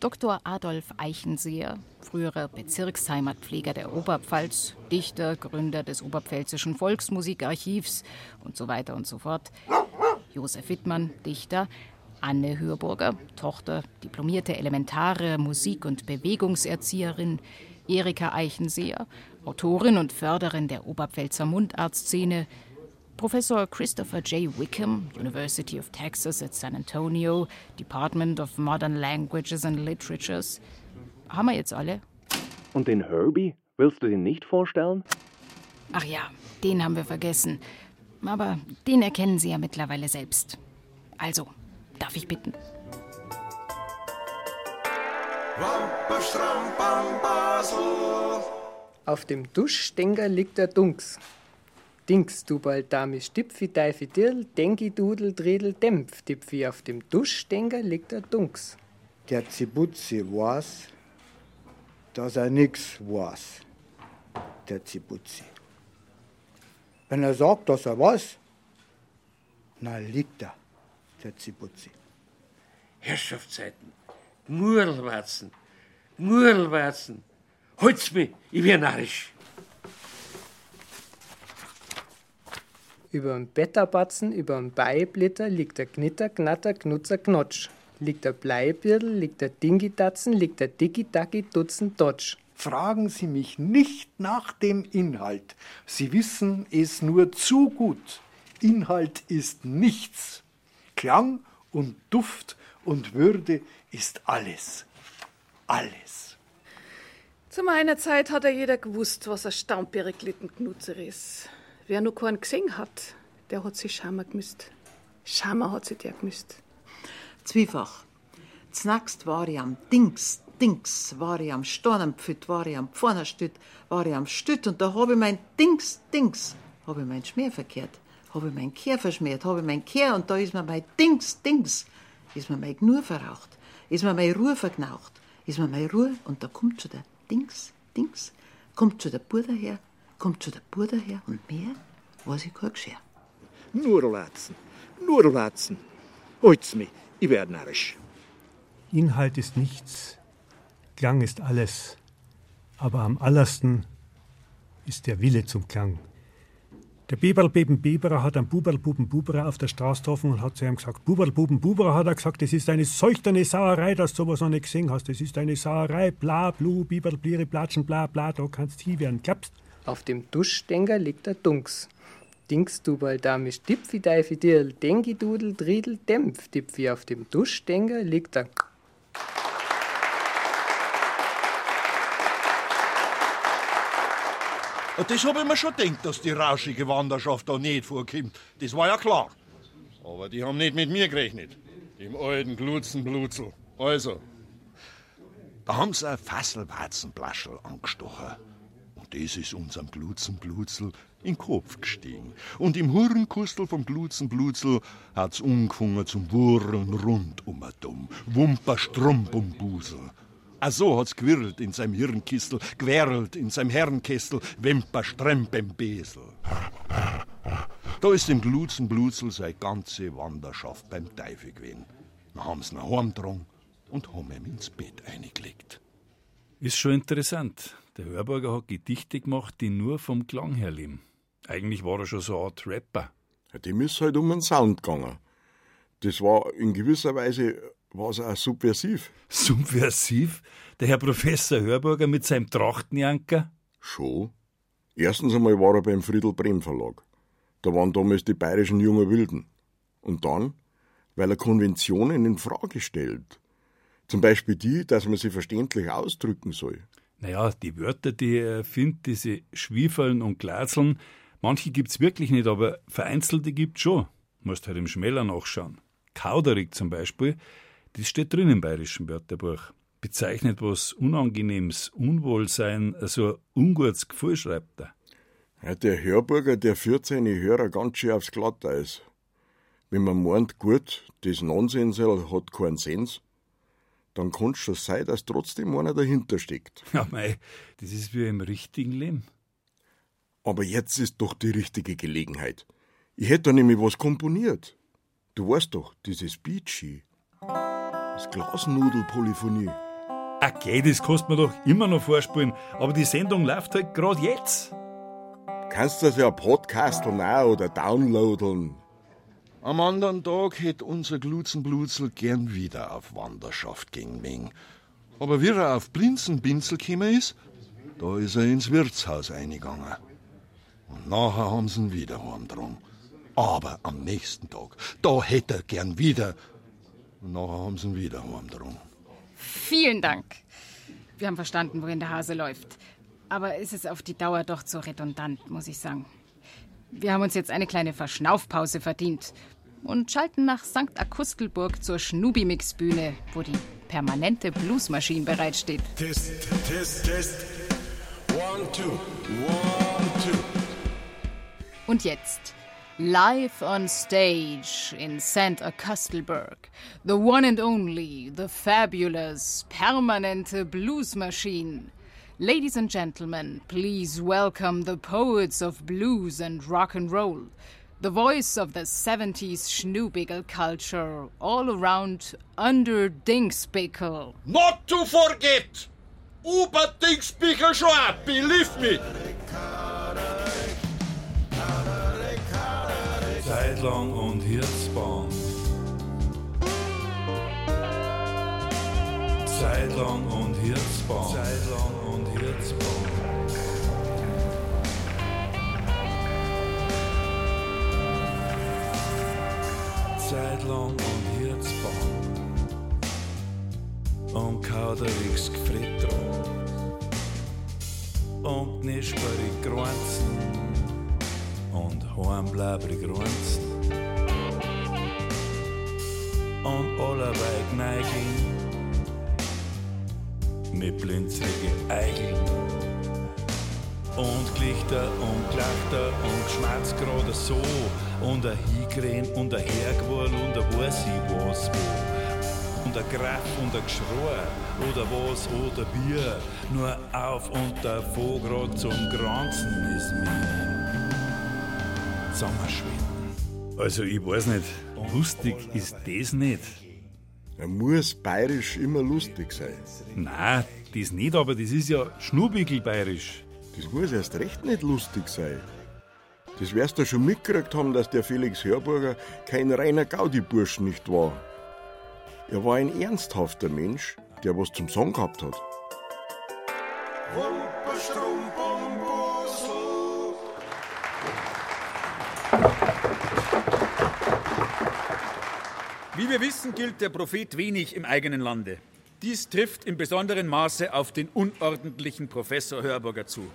Dr. Adolf Eichenseher, früherer Bezirksheimatpfleger der Oberpfalz, Dichter, Gründer des Oberpfälzischen Volksmusikarchivs und so weiter und so fort, Josef Wittmann, Dichter, Anne Hörburger, Tochter, diplomierte Elementare, Musik- und Bewegungserzieherin, Erika Eichenseher, Autorin und Förderin der Oberpfälzer Mundartszene, Professor Christopher J. Wickham, University of Texas at San Antonio, Department of Modern Languages and Literatures. Haben wir jetzt alle? Und den Herbie? Willst du den nicht vorstellen? Ach ja, den haben wir vergessen. Aber den erkennen Sie ja mittlerweile selbst. Also, darf ich bitten? Auf dem Duschstänger liegt der Dunks. Dings, du bald Dame Stipfi, Deifi, Dirl, Dengi, Dudel, Dredel, Dämpf, Dipfi. Auf dem Duschstänger liegt der Dunks. Der Zibutzi weiß, dass er nix weiß. Der Zibutzi. Wenn er sagt, dass er weiß, na liegt er, der Zibutzi. Herrschaftszeiten. Murlwarzen. Murlwarzen. Holt's mich, ich wär narrisch. Überm Betterbatzen, überm Beiblitter liegt der Knitter, Knatter, Knutzer, Knotsch. Liegt der Bleibirdel, liegt der Dingidatzen, liegt der Dicki-Dacki, Dutzend, Dodge. Fragen Sie mich nicht nach dem Inhalt. Sie wissen es nur zu gut. Inhalt ist nichts. Klang und Duft und Würde ist alles. Alles. Zu meiner Zeit hat ja jeder gewusst, was ein Staumperiklettenknutzer ist. Wer noch keinen gesehen hat, der hat sich Schammer gemüsst. Schammer hat sich der gemüsst. Zwiefach. Znackst war ich am Dings, Dings, war ich am Stornenpfüt, war ich am Pfornerstüt, war ich am Stüt und da habe ich mein Dings, Dings, habe ich mein Schmier verkehrt, habe ich mein Kehr verschmiert, habe ich mein Kehr und da ist mir mein Dings, Dings, ist mir mein Gnur verraucht, ist mir meine Ruhe vergnaucht, ist mir meine Ruhe und da kommt schon der Dings, Dings, kommt schon der Bruder her, kommt schon der Bruder her und mehr weiß ich kein Geschirr. Nudelwatzen, Nudelwatzen. Holt's mich, ich werd narrisch. Inhalt ist nichts, Klang ist alles, aber am allersten ist der Wille zum Klang. Der Beberlbeben Beberer hat einen Buberlbuben Buberer auf der Straße getroffen und hat zu ihm gesagt, Buberlbuben Buberer hat er gesagt, das ist eine solchterne Sauerei, dass du sowas noch nicht gesehen hast. Das ist eine Sauerei, bla, blu, Biberl, Bliere, Platschen, bla, bla, da kannst du werden. Klappst? Auf dem Duschstänger liegt der Dunks. Dings du bald damisch Dipfi Deifi Dirl, Dengi Dudel, Driedel, Dämpf, Dipfi. Auf dem Duschstänger liegt der Das habe ich mir schon gedacht, dass die rauschige Wanderschaft da nicht vorkommt. Das war ja klar. Aber die haben nicht mit mir gerechnet. Dem alten Glutzenblutzel. Also, da haben sie ein Fasselwarzenblaschel angestochen. Und das ist unserem Glutzenblutzel in den Kopf gestiegen. Und im Hurenkustel vom Glutzenblutzel hat's umgefangen zum Wurren rund um dumm. Wumper, Strump um Busel. Ah, so hat's gewirrt in seinem Hirnkistel, gewärlt in seinem Herrenkessel, Wemper, Stremp im Besel. Da ist dem Glutzenblutzel seine ganze Wanderschaft beim Teufel gewesen. Dann haben's ihn heimgetragen und haben ihn ins Bett eingelegt. Ist schon interessant. Der Hörburger hat Gedichte gemacht, die nur vom Klang her leben. Eigentlich war er schon so eine Art Rapper. Ja, dem ist halt um den Sound gegangen. Das war in gewisser Weise war's auch subversiv. Subversiv? Der Herr Professor Hörburger mit seinem Trachtenjanker? Schon. Erstens einmal war er beim Friedel Brehm Verlag. Da waren damals die bayerischen jungen Wilden. Und dann, weil er Konventionen in Frage stellt. Zum Beispiel die, dass man sie verständlich ausdrücken soll. Naja, die Wörter, die er findet, diese Schwiefeln und Glaseln, manche gibt's wirklich nicht, aber vereinzelte gibt's schon. Musst halt im Schmäler nachschauen. Kauderig zum Beispiel, das steht drin im bayerischen Wörterbuch. Bezeichnet was Unangenehmes, Unwohlsein, also ein ungutes Gefühl, schreibt er. Ja, der Hörburger, der führt seine Hörer ganz schön aufs Glatteis. Wenn man meint, gut, das Nonsensel hat keinen Sens, dann kann es schon sein, dass trotzdem einer dahinter steckt. Ja, mei, das ist wie im richtigen Leben. Aber jetzt ist doch die richtige Gelegenheit. Ich hätte da nämlich was komponiert. Du weißt doch, dieses Beachy. Das Glasnudelpolyphonie. Okay, das kannst man doch immer noch vorspielen, aber die Sendung läuft halt gerade jetzt. Kannst das ja podcasteln auch oder downloadeln. Am anderen Tag hätte unser Glutzenblutzel gern wieder auf Wanderschaft gegen wegen. Aber wie er auf Blinzenbinzel gekommen ist, da ist er ins Wirtshaus eingegangen. Und nachher haben sie ihn wieder heimgetragen. Aber am nächsten Tag, da hätte er gern wieder. Und nachher haben sie ihn wieder heimgetragen. Vielen Dank. Wir haben verstanden, wohin der Hase läuft. Aber es ist auf die Dauer doch zu redundant, muss ich sagen. Wir haben uns jetzt eine kleine Verschnaufpause verdient und schalten nach St. Akustelburg zur Schnubi-Mix-Bühne, wo die permanente Bluesmaschine bereitsteht. Test, Test, Test. One, two, one, two. Und jetzt live on stage in St. Augustelburg, the one and only, the fabulous, permanente Blues Machine. Ladies and gentlemen, please welcome the poets of blues and rock and roll, the voice of the 70s Schnubigal culture, all around under Dingsbickle. Not to forget! Oberdingsbichel schon, believe me! Zeitlang und Hirzbahn. Zeitlang und Hirzbahn. Zeitlang und Hirzbahn. Zeitlang und Hirzbahn. Und Kauderigs Gefritter. Und nischbare Grenzen und heimbleibrig runzen. Und allerweil Gneigeln mit blinzige Eigeln. Und Glichter und Glachter und Schmerz gerade so. Und ein Higren und ein Hergwurl und ein weiß ich was wo. Und ein Graf und ein Geschrei oder was oder Bier. Nur auf und davor grad zum Granzen ist mir zusammenschweben. Also ich weiß nicht, lustig ist das nicht. Er muss bayerisch immer lustig sein. Nein, das nicht, aber das ist ja Schnubigel-bayerisch. Das muss erst recht nicht lustig sein. Das wirst du schon mitgekriegt haben, dass der Felix Hörburger kein reiner Gaudi-Bursch nicht war. Er war ein ernsthafter Mensch, der was zum Song gehabt hat. Wie wir wissen, gilt der Prophet wenig im eigenen Lande. Dies trifft im besonderen Maße auf den unordentlichen Professor Hörburger zu.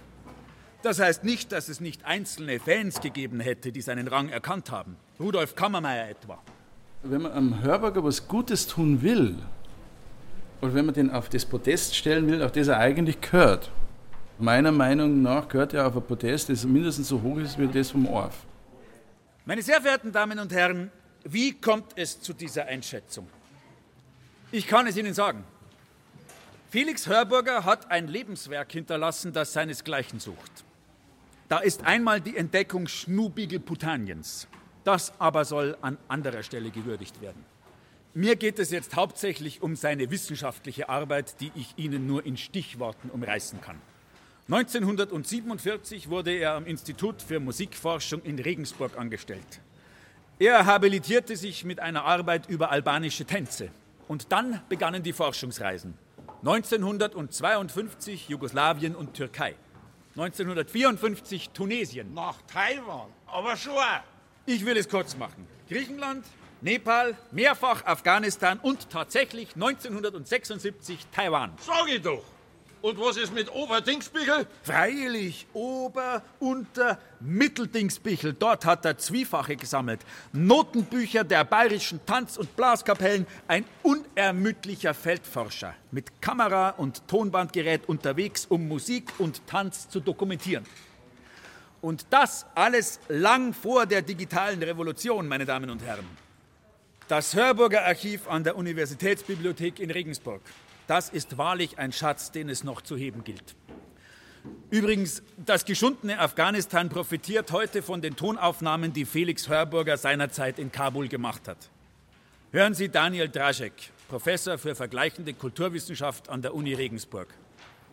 Das heißt nicht, dass es nicht einzelne Fans gegeben hätte, die seinen Rang erkannt haben. Rudolf Kammermeier etwa. Wenn man am Hörburger was Gutes tun will, oder wenn man den auf das Podest stellen will, auf das er eigentlich gehört, meiner Meinung nach gehört er auf ein Podest, das mindestens so hoch ist wie das vom Orf. Meine sehr verehrten Damen und Herren, wie kommt es zu dieser Einschätzung? Ich kann es Ihnen sagen. Felix Hörburger hat ein Lebenswerk hinterlassen, das seinesgleichen sucht. Da ist einmal die Entdeckung Schnubigel-Putaniens. Das aber soll an anderer Stelle gewürdigt werden. Mir geht es jetzt hauptsächlich um seine wissenschaftliche Arbeit, die ich Ihnen nur in Stichworten umreißen kann. 1947 wurde er am Institut für Musikforschung in Regensburg angestellt. Er habilitierte sich mit einer Arbeit über albanische Tänze. Und dann begannen die Forschungsreisen. 1952 Jugoslawien und Türkei. 1954 Tunesien. Nach Taiwan, aber schon. Ich will es kurz machen. Griechenland, Nepal, mehrfach Afghanistan und tatsächlich 1976 Taiwan. Sag ich doch. Und was ist mit Oberdingsbichel? Freilich, Ober-, Unter-, Mitteldingsbichel. Dort hat er Zwiefache gesammelt. Notenbücher der bayerischen Tanz- und Blaskapellen. Ein unermüdlicher Feldforscher. Mit Kamera und Tonbandgerät unterwegs, um Musik und Tanz zu dokumentieren. Und das alles lang vor der digitalen Revolution, meine Damen und Herren. Das Hörburger Archiv an der Universitätsbibliothek in Regensburg. Das ist wahrlich ein Schatz, den es noch zu heben gilt. Übrigens, das geschundene Afghanistan profitiert heute von den Tonaufnahmen, die Felix Hörburger seinerzeit in Kabul gemacht hat. Hören Sie Daniel Draschek, Professor für vergleichende Kulturwissenschaft an der Uni Regensburg.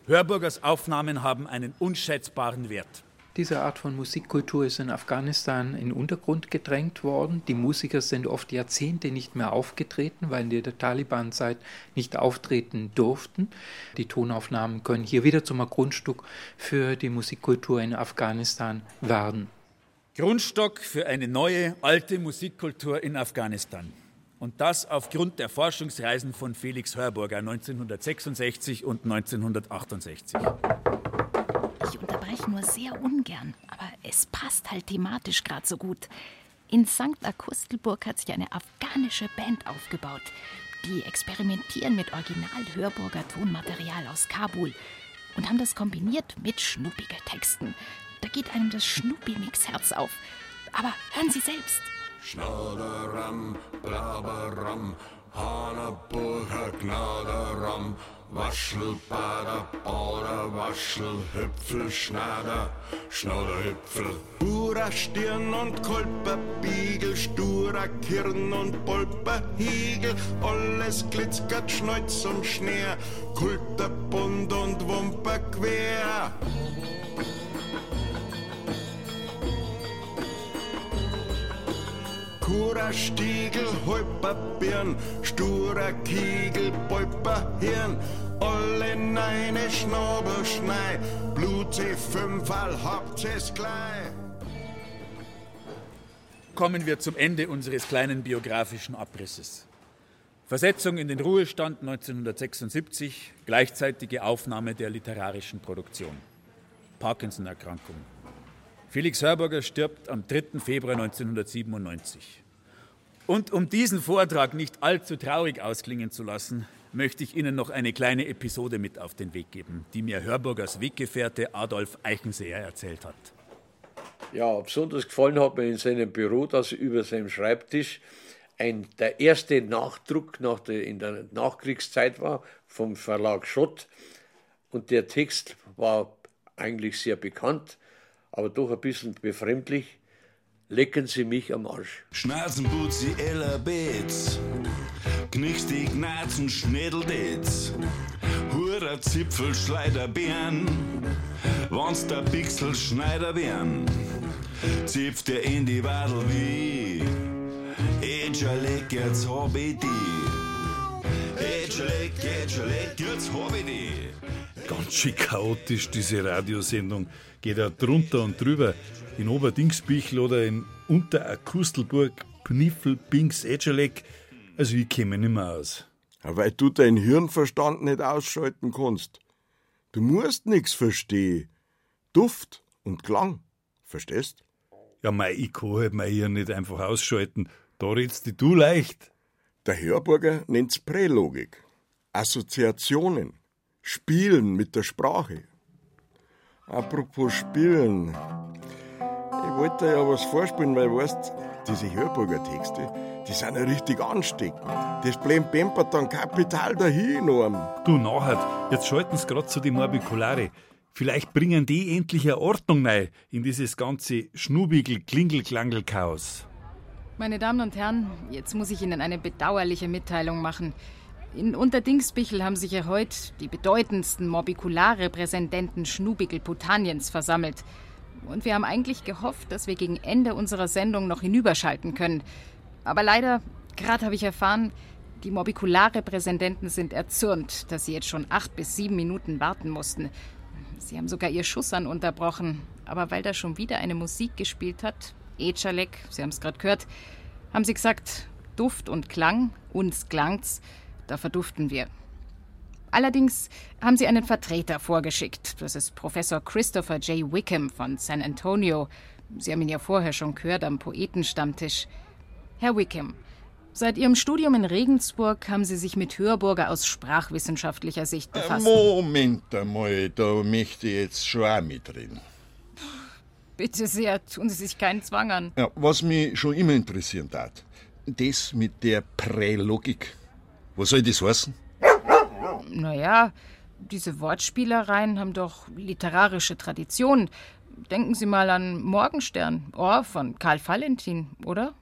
Hörburgers Aufnahmen haben einen unschätzbaren Wert. Diese Art von Musikkultur ist in Afghanistan in den Untergrund gedrängt worden. Die Musiker sind oft Jahrzehnte nicht mehr aufgetreten, weil in der Taliban-Zeit nicht auftreten durften. Die Tonaufnahmen können hier wieder zum Grundstück für die Musikkultur in Afghanistan werden. Grundstock für eine neue, alte Musikkultur in Afghanistan. Und das aufgrund der Forschungsreisen von Felix Hörburger 1966 und 1968. Ich unterbreche nur sehr ungern, aber es passt halt thematisch gerade so gut. In St. Akustelburg hat sich eine afghanische Band aufgebaut. Die experimentieren mit Original-Hörburger Tonmaterial aus Kabul und haben das kombiniert mit schnuppiger Texten. Da geht einem das Schnuppi-Mix-Herz auf. Aber hören Sie selbst. Schnaderam, Blaberam, Haneburger Gnaderam, Waschelbader, Bauder, Waschel, Hüpfel, Schnader, Schnaderhüpfel. Purer Stirn und Kolperbiegel, sturer Kirn und Polperhegel, alles glitzert, Schnäuz und Schnee, Kulterbund und Wumper quer. Kurer Stiegel, Holper Birn, sturer Kiegel, Polper Hirn, alle neine Schnabelschnei, Blut sie fünfmal, habt es gleich. Kommen wir zum Ende unseres kleinen biografischen Abrisses. Versetzung in den Ruhestand 1976, gleichzeitige Aufnahme der literarischen Produktion. Parkinson-Erkrankung. Felix Hörburger stirbt am 3. Februar 1997. Und um diesen Vortrag nicht allzu traurig ausklingen zu lassen, möchte ich Ihnen noch eine kleine Episode mit auf den Weg geben, die mir Hörburgers Weggefährte Adolf Eichenseher erzählt hat. Ja, besonders gefallen hat mir in seinem Büro, dass über seinem Schreibtisch ein, der erste Nachdruck nach der, in der Nachkriegszeit war vom Verlag Schott. Und der Text war eigentlich sehr bekannt, aber doch ein bisschen befremdlich. Lecken Sie mich am Arsch. Schnauzenputzi Ella Beetz, Knickst die Gnazen Schnedeldetz, Hurer Zipfel Schleiderbären, wann's der Pixel Schneider wären, zipft er in die Wadel wie, Ätscherleck, jetzt hab ich die. Ätscherleck, Ätscherleck, jetzt hab ich die. Ganz schön chaotisch, diese Radiosendung. Geht ja drunter und drüber. In Oberdingsbichl oder in Unterakustelburg, Pniffel, Binks, Ätscherleck. Also ich käme nicht mehr aus. Ja, weil du dein Hirnverstand nicht ausschalten kannst. Du musst nix verstehen. Duft und Klang. Verstehst? Ja, mei, ich kann halt mein Hirn nicht einfach ausschalten. Da redst du leicht. Der Hörburger nennt's Prälogik. Assoziationen. Spielen mit der Sprache. Apropos Spielen. Ich wollte ja was vorspielen, weil, weißt, diese Hörburger Texte, die sind ja richtig ansteckend. Das plempert dann kapital dahin, enorm. Du nachher, jetzt schalten sie grad zu die Morbikulare. Vielleicht bringen die endlich eine Ordnung rein in dieses ganze Schnubigel-Klingel-Klangel-Chaos. Meine Damen und Herren, jetzt muss ich Ihnen eine bedauerliche Mitteilung machen. In Unterdingsbichel haben sich ja heute die bedeutendsten Morbikularrepräsententen Schnubigel-Putaniens versammelt. Und wir haben eigentlich gehofft, dass wir gegen Ende unserer Sendung noch hinüberschalten können. Aber leider, gerade habe ich erfahren, die Morbikularrepräsententen sind erzürnt, dass sie jetzt schon acht bis sieben Minuten warten mussten. Sie haben sogar ihr Schussern unterbrochen. Aber weil da schon wieder eine Musik gespielt hat, Echalek, Sie haben es gerade gehört, haben sie gesagt, Duft und Klang, uns klangt's, da verduften wir. Allerdings haben sie einen Vertreter vorgeschickt. Das ist Professor Christopher J. Wickham von San Antonio. Sie haben ihn ja vorher schon gehört am Poetenstammtisch. Herr Wickham, seit Ihrem Studium in Regensburg haben Sie sich mit Hörburger aus sprachwissenschaftlicher Sicht befasst. Moment einmal, da möchte ich jetzt schon auch mitreden. Bitte sehr, tun Sie sich keinen Zwang an. Ja, was mich schon immer interessieren hat, das mit der Prälogik. Was soll das heißen? Naja, diese Wortspielereien haben doch literarische Tradition. Denken Sie mal an Morgenstern, oh, von Karl Valentin, oder?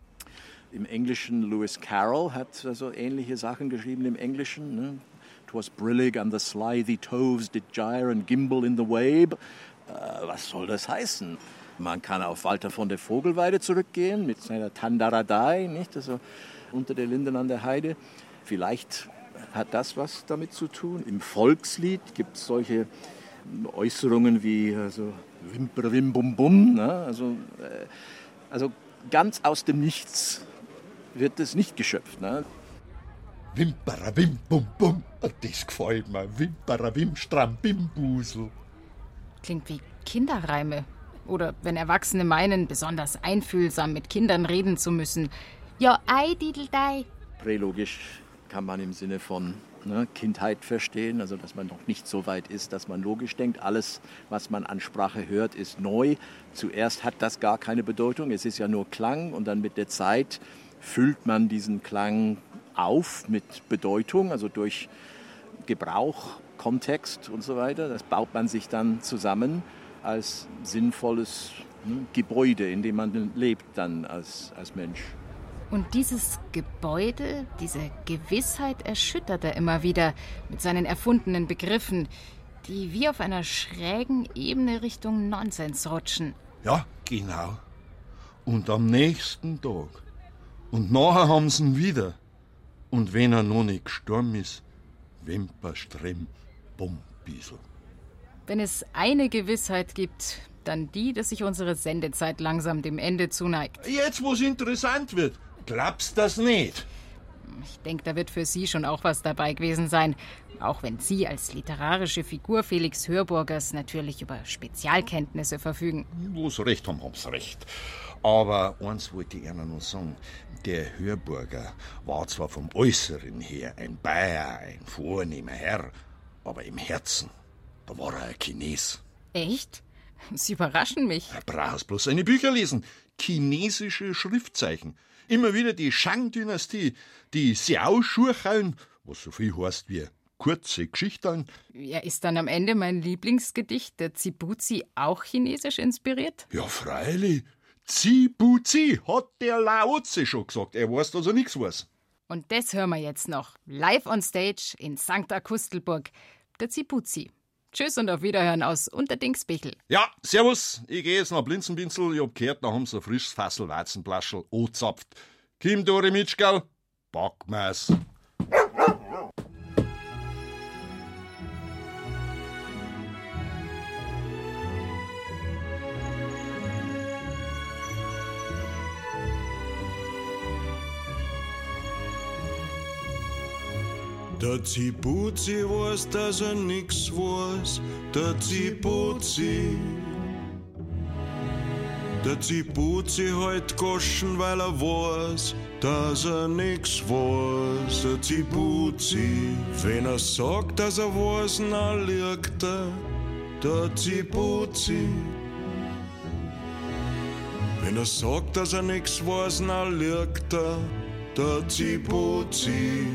Im Englischen Lewis Carroll hat also ähnliche Sachen geschrieben im Englischen. Ne? Twas brillig and the slithy toves did gyre and gimble in the wabe. Äh, was soll das heißen? Man kann auf Walter von der Vogelweide zurückgehen mit seiner Tandaradai, nicht? Also unter der Linden an der Heide. Vielleicht hat das was damit zu tun. Im Volkslied gibt es solche Äußerungen wie also, Wimper, Wim, Bum, Bum. Ne? Also, äh, also ganz aus dem Nichts wird es nicht geschöpft. Ne? Wimpera, Wim, Bum, Bum. Das gefällt mir. Wimpera, Wim, Stramm, Bim, Busel. Klingt wie Kinderreime. Oder wenn Erwachsene meinen, besonders einfühlsam mit Kindern reden zu müssen. Ja, ei, dideldei. Prälogisch kann man im Sinne von ne, Kindheit verstehen, also dass man noch nicht so weit ist, dass man logisch denkt. Alles, was man an Sprache hört, ist neu. Zuerst hat das gar keine Bedeutung, es ist ja nur Klang und dann mit der Zeit füllt man diesen Klang auf mit Bedeutung, also durch Gebrauch, Kontext und so weiter. Das baut man sich dann zusammen als sinnvolles ne, Gebäude, in dem man lebt dann als, als Mensch. Und dieses Gebäude, diese Gewissheit erschüttert er immer wieder mit seinen erfundenen Begriffen, die wie auf einer schrägen Ebene Richtung Nonsens rutschen. Ja, genau. Und am nächsten Tag. Und nachher haben sie ihn wieder. Und wenn er noch nicht gestorben ist, Wimperstrem, Bumbiesel. Wenn es eine Gewissheit gibt, dann die, dass sich unsere Sendezeit langsam dem Ende zuneigt. Jetzt, wo es interessant wird, glaubst das nicht? Ich denke, da wird für Sie schon auch was dabei gewesen sein. Auch wenn Sie als literarische Figur Felix Hörburgers natürlich über Spezialkenntnisse verfügen. Wo sie recht haben, haben sie recht. Aber eins wollte ich Ihnen noch sagen. Der Hörburger war zwar vom Äußeren her ein Bayer, ein vornehmer Herr, aber im Herzen, da war er ein Chines. Echt? Sie überraschen mich. Brauchst bloß seine Bücher lesen. Chinesische Schriftzeichen. Immer wieder die Shang-Dynastie, die Xiao-Schurchauen, was so viel heißt wie kurze Geschichten. Ja, ist dann am Ende mein Lieblingsgedicht, der Zibuzi, auch chinesisch inspiriert? Ja, freilich. Zibuzi, hat der Laozi schon gesagt. Er weiß, dass er nichts weiß. Und das hören wir jetzt noch. Live on Stage in St. Akustelburg. Der Zibuzi. Tschüss und auf Wiederhören aus Unterdingsbichel. Ja, servus. Ich gehe jetzt nach Blinzenbinzel. Ich hab gehört, da haben sie ein frisches Fassel Weizenplaschel angezapft. Kim Dore Mitschgal, Backmeis. Der Zibuzi weiß, dass er nix weiß. Der Zibuzi. Der Zibuzi heut Goschen, weil er weiß, dass er nix weiß. Der Zibuzi. Wenn er sagt, dass er weiß, na liegt er. Der Zibuzi. Wenn er sagt, dass er nix weiß, na liegt er. Der Zibuzi.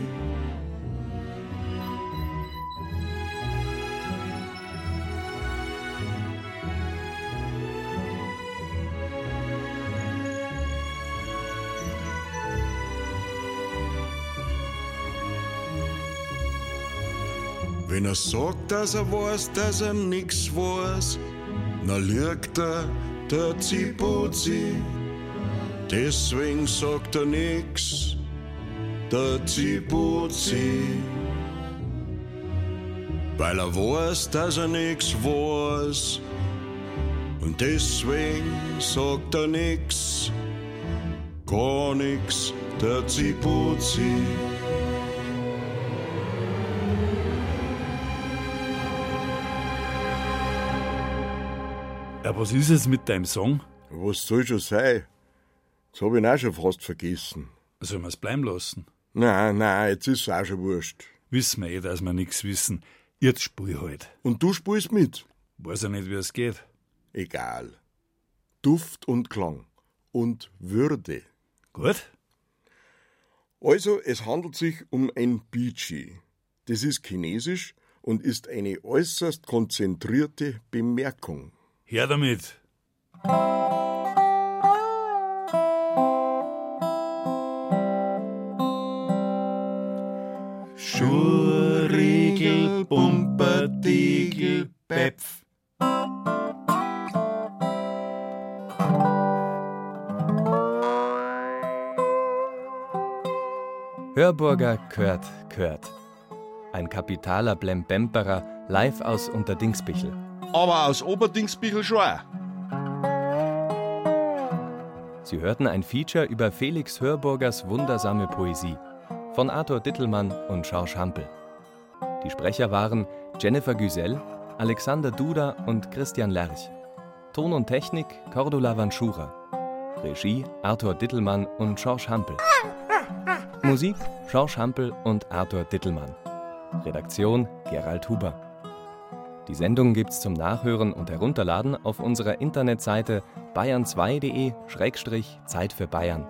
Wenn er sagt, dass er weiß, dass er nix weiß, na lügt er, der Zibuzi. Deswegen sagt er nix, der Zibuzi. Weil er weiß, dass er nix weiß. Und deswegen sagt er nix, gar nix, der Zibuzi. Ja, was ist es mit deinem Song? Was soll schon sein? Das hab ich ihn auch schon fast vergessen. Sollen wir es bleiben lassen? Nein, nein, jetzt ist es auch schon wurscht. Wissen wir eh, dass wir nichts wissen. Jetzt spiel halt. Und du spielst mit? Weiß ja nicht, wie es geht. Egal. Duft und Klang. Und Würde. Gut. Also, es handelt sich um ein Bichi. Das ist chinesisch und ist eine äußerst konzentrierte Bemerkung. Her damit. Schurriegel, Pumpertiegel, Pepf. Hörburger Kört Kört. Ein kapitaler Blembemperer live aus Unterdingsbichel. Aber aus Oberdingsbichel schon auch. Sie hörten ein Feature über Felix Hörburgers wundersame Poesie von Arthur Dittelmann und Schorsch Hampel. Die Sprecher waren Jennifer Güsell, Alexander Duda und Christian Lerch. Ton und Technik Cordula Vanschura. Regie Arthur Dittelmann und Schorsch Hampel. Musik Schorsch Hampel und Arthur Dittelmann. Redaktion Gerald Huber. Die Sendung gibt's zum Nachhören und Herunterladen auf unserer Internetseite bayern2.de-Zeit für Bayern.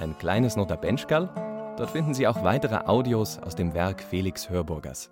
Ein kleines Notabenschkal, dort finden Sie auch weitere Audios aus dem Werk Felix Hörburgers.